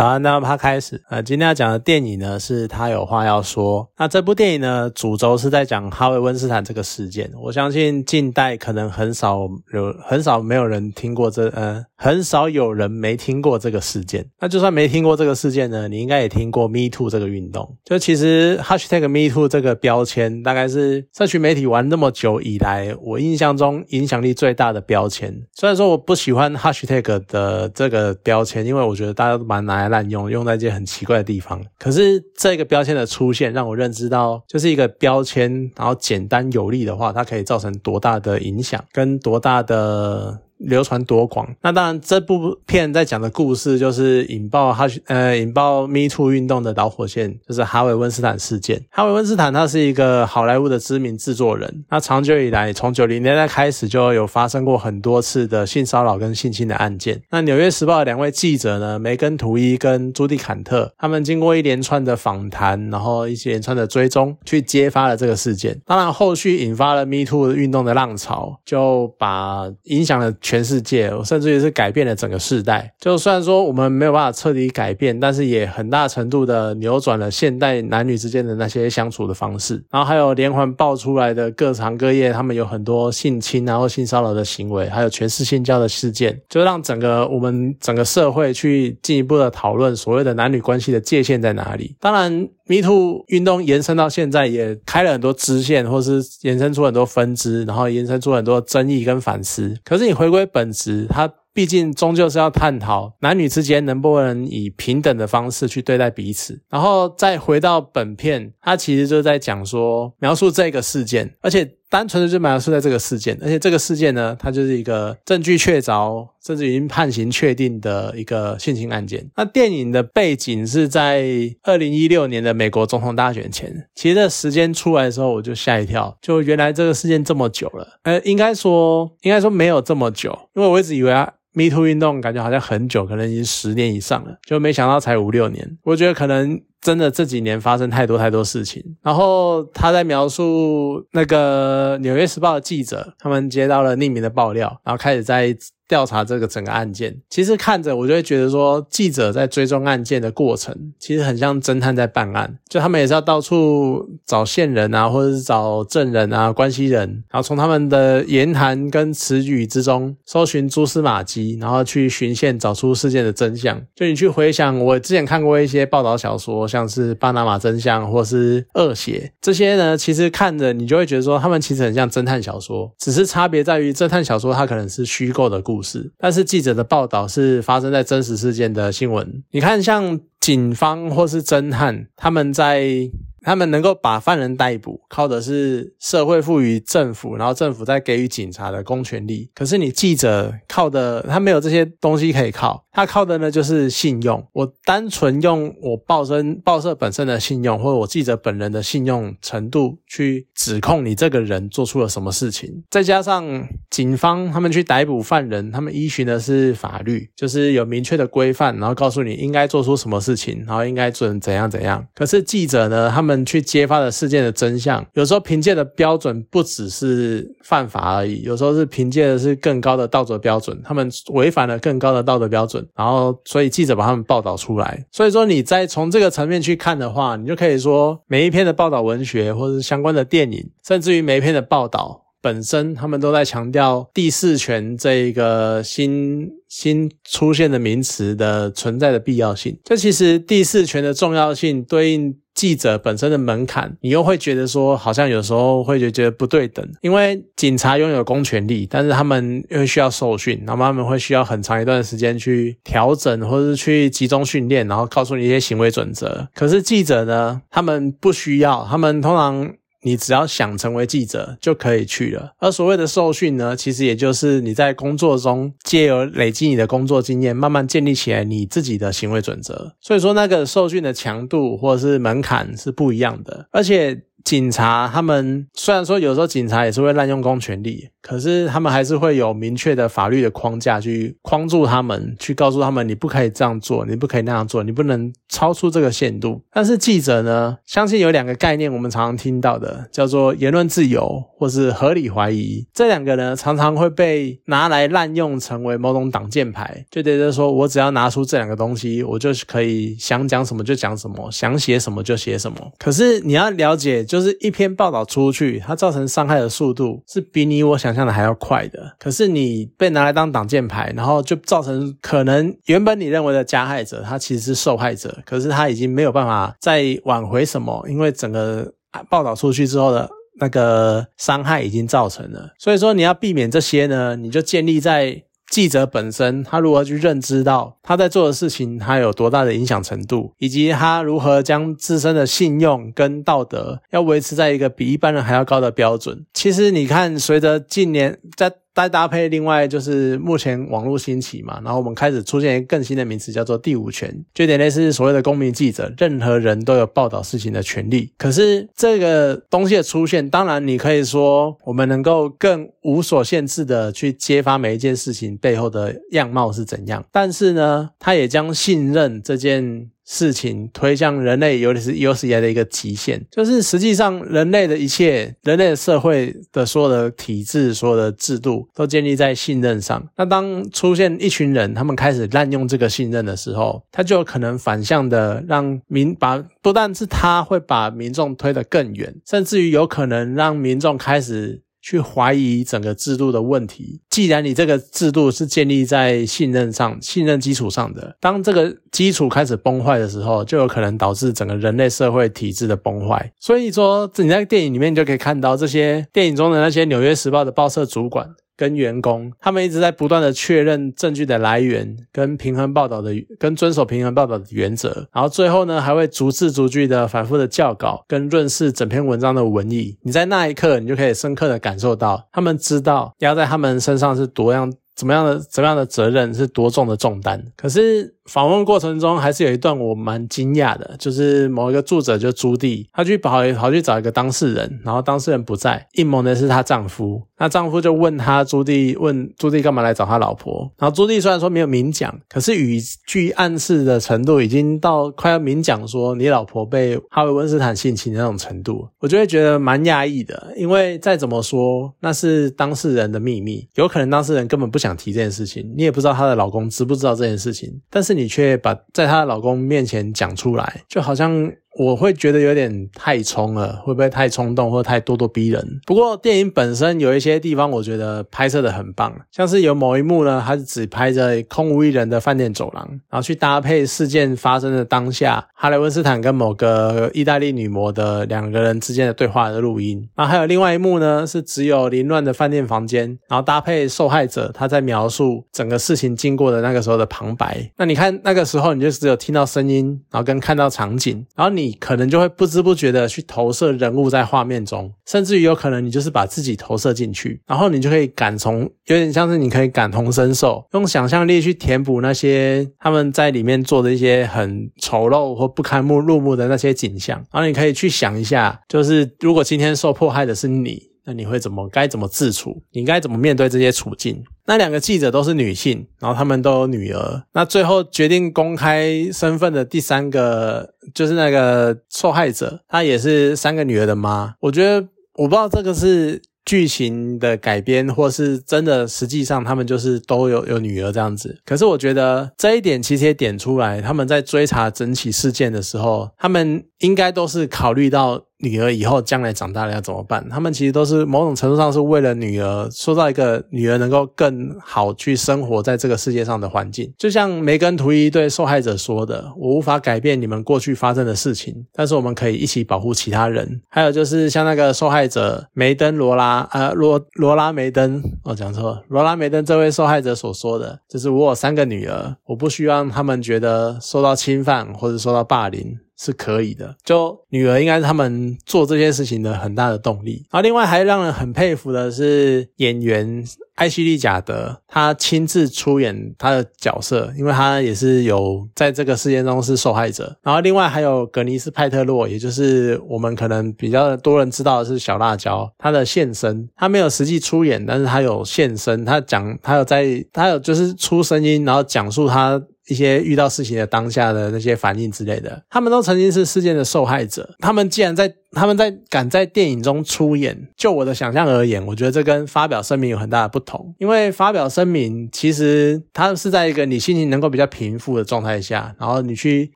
好，那他开始。呃，今天要讲的电影呢，是他有话要说。那这部电影呢，主轴是在讲哈维温斯坦这个事件。我相信近代可能很少有很少没有人听过这，呃，很少有人没听过这个事件。那就算没听过这个事件呢，你应该也听过 Me Too 这个运动。就其实 Hashtag Me Too 这个标签，大概是社群媒体玩那么久以来，我印象中影响力最大的标签。虽然说我不喜欢 Hashtag 的这个标签，因为我觉得大家都蛮难滥用，用在一些很奇怪的地方。可是这个标签的出现，让我认知到，就是一个标签，然后简单有力的话，它可以造成多大的影响，跟多大的。流传多广？那当然，这部片在讲的故事就是引爆哈呃引爆 Me Too 运动的导火线，就是哈维温斯坦事件。哈维温斯坦他是一个好莱坞的知名制作人，那长久以来，从九零年代开始就有发生过很多次的性骚扰跟性侵的案件。那纽约时报的两位记者呢，梅根图伊跟朱蒂坎特，他们经过一连串的访谈，然后一连串的追踪，去揭发了这个事件。当然，后续引发了 Me Too 运动的浪潮，就把影响了。全世界，甚至于是改变了整个世代。就虽然说我们没有办法彻底改变，但是也很大程度的扭转了现代男女之间的那些相处的方式。然后还有连环爆出来的各行各业，他们有很多性侵然后性骚扰的行为，还有全是性交的事件，就让整个我们整个社会去进一步的讨论所谓的男女关系的界限在哪里。当然。Me Too 运动延伸到现在，也开了很多支线，或是延伸出很多分支，然后延伸出很多争议跟反思。可是你回归本质，它毕竟终究是要探讨男女之间能不能以平等的方式去对待彼此。然后再回到本片，它其实就在讲说描述这个事件，而且。单纯的就描述在这个事件，而且这个事件呢，它就是一个证据确凿，甚至已经判刑确定的一个性侵案件。那电影的背景是在二零一六年的美国总统大选前。其实这时间出来的时候，我就吓一跳，就原来这个事件这么久了。呃，应该说，应该说没有这么久，因为我一直以为啊。Me Too 运动感觉好像很久，可能已经十年以上了，就没想到才五六年。我觉得可能真的这几年发生太多太多事情。然后他在描述那个《纽约时报》的记者，他们接到了匿名的爆料，然后开始在。调查这个整个案件，其实看着我就会觉得说，记者在追踪案件的过程，其实很像侦探在办案，就他们也是要到处找线人啊，或者是找证人啊、关系人，然后从他们的言谈跟词语之中搜寻蛛丝马迹，然后去寻线找出事件的真相。就你去回想，我之前看过一些报道小说，像是《巴拿马真相》或是《恶血》这些呢，其实看着你就会觉得说，他们其实很像侦探小说，只是差别在于侦探小说它可能是虚构的故。但是记者的报道是发生在真实事件的新闻。你看，像警方或是侦探，他们在。他们能够把犯人逮捕，靠的是社会赋予政府，然后政府再给予警察的公权力。可是你记者靠的，他没有这些东西可以靠，他靠的呢就是信用。我单纯用我报身报社本身的信用，或者我记者本人的信用程度去指控你这个人做出了什么事情，再加上警方他们去逮捕犯人，他们依循的是法律，就是有明确的规范，然后告诉你应该做出什么事情，然后应该准怎样怎样。可是记者呢，他们。们去揭发的事件的真相，有时候凭借的标准不只是犯法而已，有时候是凭借的是更高的道德标准。他们违反了更高的道德标准，然后所以记者把他们报道出来。所以说，你再从这个层面去看的话，你就可以说，每一篇的报道文学，或者是相关的电影，甚至于每一篇的报道本身，他们都在强调第四权这一个新新出现的名词的存在的必要性。这其实第四权的重要性对应。记者本身的门槛，你又会觉得说，好像有时候会觉得不对等，因为警察拥有公权力，但是他们又需要受训，那么他们会需要很长一段时间去调整，或者是去集中训练，然后告诉你一些行为准则。可是记者呢，他们不需要，他们通常。你只要想成为记者就可以去了，而所谓的受训呢，其实也就是你在工作中借由累积你的工作经验，慢慢建立起来你自己的行为准则。所以说，那个受训的强度或者是门槛是不一样的，而且。警察他们虽然说有时候警察也是会滥用公权力，可是他们还是会有明确的法律的框架去框住他们，去告诉他们你不可以这样做，你不可以那样做，你不能超出这个限度。但是记者呢，相信有两个概念，我们常常听到的叫做言论自由或是合理怀疑，这两个呢常常会被拿来滥用，成为某种挡箭牌，就等于说我只要拿出这两个东西，我就可以想讲什么就讲什么，想写什么就写什么。可是你要了解。就是一篇报道出去，它造成伤害的速度是比你我想象的还要快的。可是你被拿来当挡箭牌，然后就造成可能原本你认为的加害者，他其实是受害者，可是他已经没有办法再挽回什么，因为整个报道出去之后的那个伤害已经造成了。所以说你要避免这些呢，你就建立在。记者本身，他如何去认知到他在做的事情，他有多大的影响程度，以及他如何将自身的信用跟道德要维持在一个比一般人还要高的标准。其实你看，随着近年在。再搭配，另外就是目前网络兴起嘛，然后我们开始出现一个更新的名词，叫做第五权，就有点类似所谓的公民记者，任何人都有报道事情的权利。可是这个东西的出现，当然你可以说我们能够更无所限制的去揭发每一件事情背后的样貌是怎样，但是呢，它也将信任这件。事情推向人类，尤其是有史以来的一个极限，就是实际上人类的一切，人类社会的所有的体制、所有的制度，都建立在信任上。那当出现一群人，他们开始滥用这个信任的时候，他就有可能反向的让民把，不但是他会把民众推得更远，甚至于有可能让民众开始。去怀疑整个制度的问题。既然你这个制度是建立在信任上、信任基础上的，当这个基础开始崩坏的时候，就有可能导致整个人类社会体制的崩坏。所以说，你在电影里面就可以看到这些电影中的那些《纽约时报》的报社主管。跟员工，他们一直在不断的确认证据的来源，跟平衡报道的，跟遵守平衡报道的原则，然后最后呢，还会逐字逐句的反复的校稿，跟润饰整篇文章的文意。你在那一刻，你就可以深刻的感受到，他们知道压在他们身上是多样。怎么样的怎么样的责任是多重的重担？可是访问过程中还是有一段我蛮惊讶的，就是某一个作者就朱棣，他去跑跑去找一个当事人，然后当事人不在，应谋的是她丈夫。那丈夫就问他朱棣，问朱棣干嘛来找他老婆？然后朱棣虽然说没有明讲，可是语句暗示的程度已经到快要明讲说你老婆被哈维温斯坦性侵的那种程度，我就会觉得蛮压抑的，因为再怎么说那是当事人的秘密，有可能当事人根本不想。提这件事情，你也不知道她的老公知不知道这件事情，但是你你却把在她老公面前讲出来，就好像。我会觉得有点太冲了，会不会太冲动或太咄咄逼人？不过电影本身有一些地方，我觉得拍摄的很棒，像是有某一幕呢，它是只拍着空无一人的饭店走廊，然后去搭配事件发生的当下，哈雷温斯坦跟某个意大利女模的两个人之间的对话的录音。然后还有另外一幕呢，是只有凌乱的饭店房间，然后搭配受害者他在描述整个事情经过的那个时候的旁白。那你看那个时候，你就只有听到声音，然后跟看到场景，然后你。你可能就会不知不觉的去投射人物在画面中，甚至于有可能你就是把自己投射进去，然后你就可以感从，有点像是你可以感同身受，用想象力去填补那些他们在里面做的一些很丑陋或不堪目入目的那些景象，然后你可以去想一下，就是如果今天受迫害的是你。那你会怎么该怎么自处？你该怎么面对这些处境？那两个记者都是女性，然后他们都有女儿。那最后决定公开身份的第三个，就是那个受害者，她也是三个女儿的妈。我觉得我不知道这个是剧情的改编，或是真的实际上他们就是都有有女儿这样子。可是我觉得这一点其实也点出来，他们在追查整起事件的时候，他们应该都是考虑到。女儿以后将来长大了要怎么办？他们其实都是某种程度上是为了女儿，塑造一个女儿能够更好去生活在这个世界上的环境。就像梅根图伊对受害者说的：“我无法改变你们过去发生的事情，但是我们可以一起保护其他人。”还有就是像那个受害者梅登罗拉，呃，罗罗拉梅登，我讲错，罗拉梅登这位受害者所说的，就是我有三个女儿，我不希望他们觉得受到侵犯或者受到霸凌。是可以的。就女儿应该是他们做这些事情的很大的动力。然后另外还让人很佩服的是演员。艾希莉·贾德，他亲自出演他的角色，因为他也是有在这个事件中是受害者。然后另外还有格尼斯·派特洛，也就是我们可能比较多人知道的是小辣椒，他的现身，他没有实际出演，但是他有现身，他讲，他有在，他有就是出声音，然后讲述他。一些遇到事情的当下的那些反应之类的，他们都曾经是事件的受害者。他们既然在他们在敢在电影中出演，就我的想象而言，我觉得这跟发表声明有很大的不同。因为发表声明，其实它是在一个你心情能够比较平复的状态下，然后你去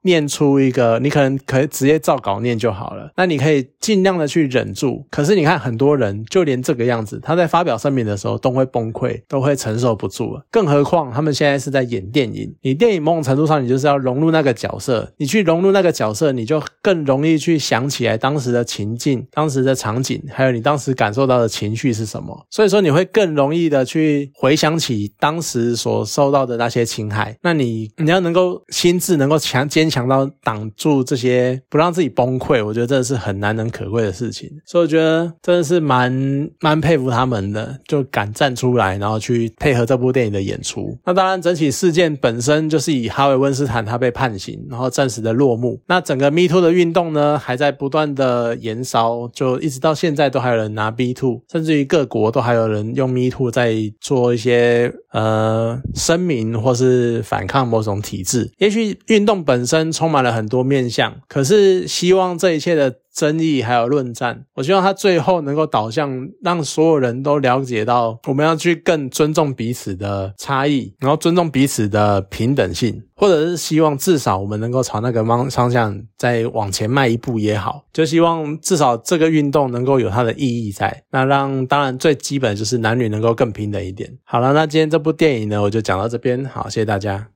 念出一个，你可能可以直接照稿念就好了。那你可以尽量的去忍住。可是你看，很多人就连这个样子，他在发表声明的时候都会崩溃，都会承受不住。更何况他们现在是在演电影，你电影。某种程度上，你就是要融入那个角色。你去融入那个角色，你就更容易去想起来当时的情境、当时的场景，还有你当时感受到的情绪是什么。所以说，你会更容易的去回想起当时所受到的那些侵害。那你你要能够心智能够强坚强到挡住这些，不让自己崩溃，我觉得这是很难能可贵的事情。所以我觉得真的是蛮蛮佩服他们的，就敢站出来，然后去配合这部电影的演出。那当然，整起事件本身就是。以哈维温斯坦他被判刑，然后暂时的落幕。那整个 Me Too 的运动呢，还在不断的延烧，就一直到现在都还有人拿 B Two，甚至于各国都还有人用 Me Two 在做一些呃声明或是反抗某种体制。也许运动本身充满了很多面向，可是希望这一切的。争议还有论战，我希望他最后能够导向，让所有人都了解到，我们要去更尊重彼此的差异，然后尊重彼此的平等性，或者是希望至少我们能够朝那个方方向再往前迈一步也好，就希望至少这个运动能够有它的意义在，那让当然最基本就是男女能够更平等一点。好了，那今天这部电影呢，我就讲到这边，好，谢谢大家。